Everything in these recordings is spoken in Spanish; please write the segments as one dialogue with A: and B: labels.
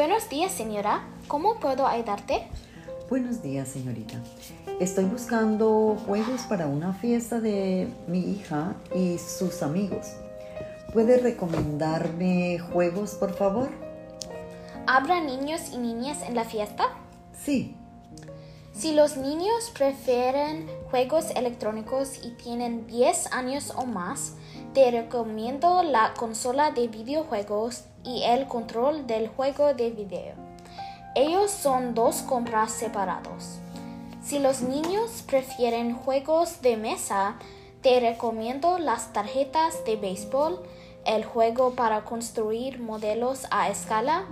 A: Buenos días, señora. ¿Cómo puedo ayudarte?
B: Buenos días, señorita. Estoy buscando juegos para una fiesta de mi hija y sus amigos. ¿Puede recomendarme juegos, por favor?
A: ¿Habrá niños y niñas en la fiesta?
B: Sí.
A: Si los niños prefieren juegos electrónicos y tienen 10 años o más, te recomiendo la consola de videojuegos y el control del juego de video. Ellos son dos compras separados. Si los niños prefieren juegos de mesa, te recomiendo las tarjetas de béisbol, el juego para construir modelos a escala,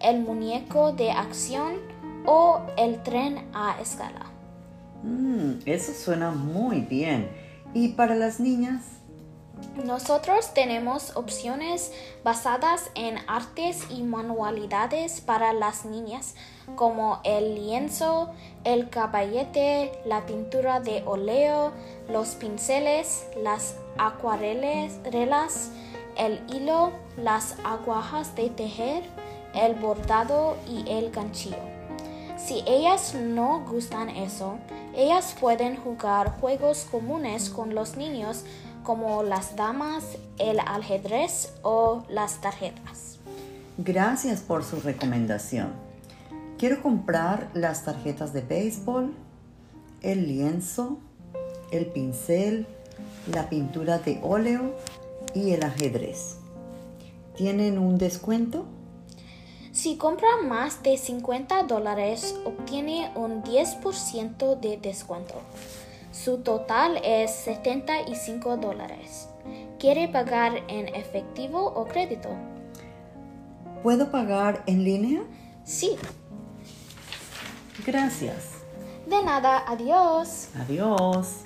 A: el muñeco de acción o el tren a escala.
B: Mm, eso suena muy bien. ¿Y para las niñas?
A: Nosotros tenemos opciones basadas en artes y manualidades para las niñas, como el lienzo, el caballete, la pintura de óleo, los pinceles, las acuarelas, el hilo, las agujas de tejer, el bordado y el ganchillo. Si ellas no gustan eso, ellas pueden jugar juegos comunes con los niños como las damas, el ajedrez o las tarjetas.
B: Gracias por su recomendación. Quiero comprar las tarjetas de béisbol, el lienzo, el pincel, la pintura de óleo y el ajedrez. ¿Tienen un descuento?
A: Si compra más de 50 dólares, obtiene un 10% de descuento. Su total es 75 dólares. ¿Quiere pagar en efectivo o crédito?
B: ¿Puedo pagar en línea?
A: Sí.
B: Gracias.
A: De nada, adiós.
B: Adiós.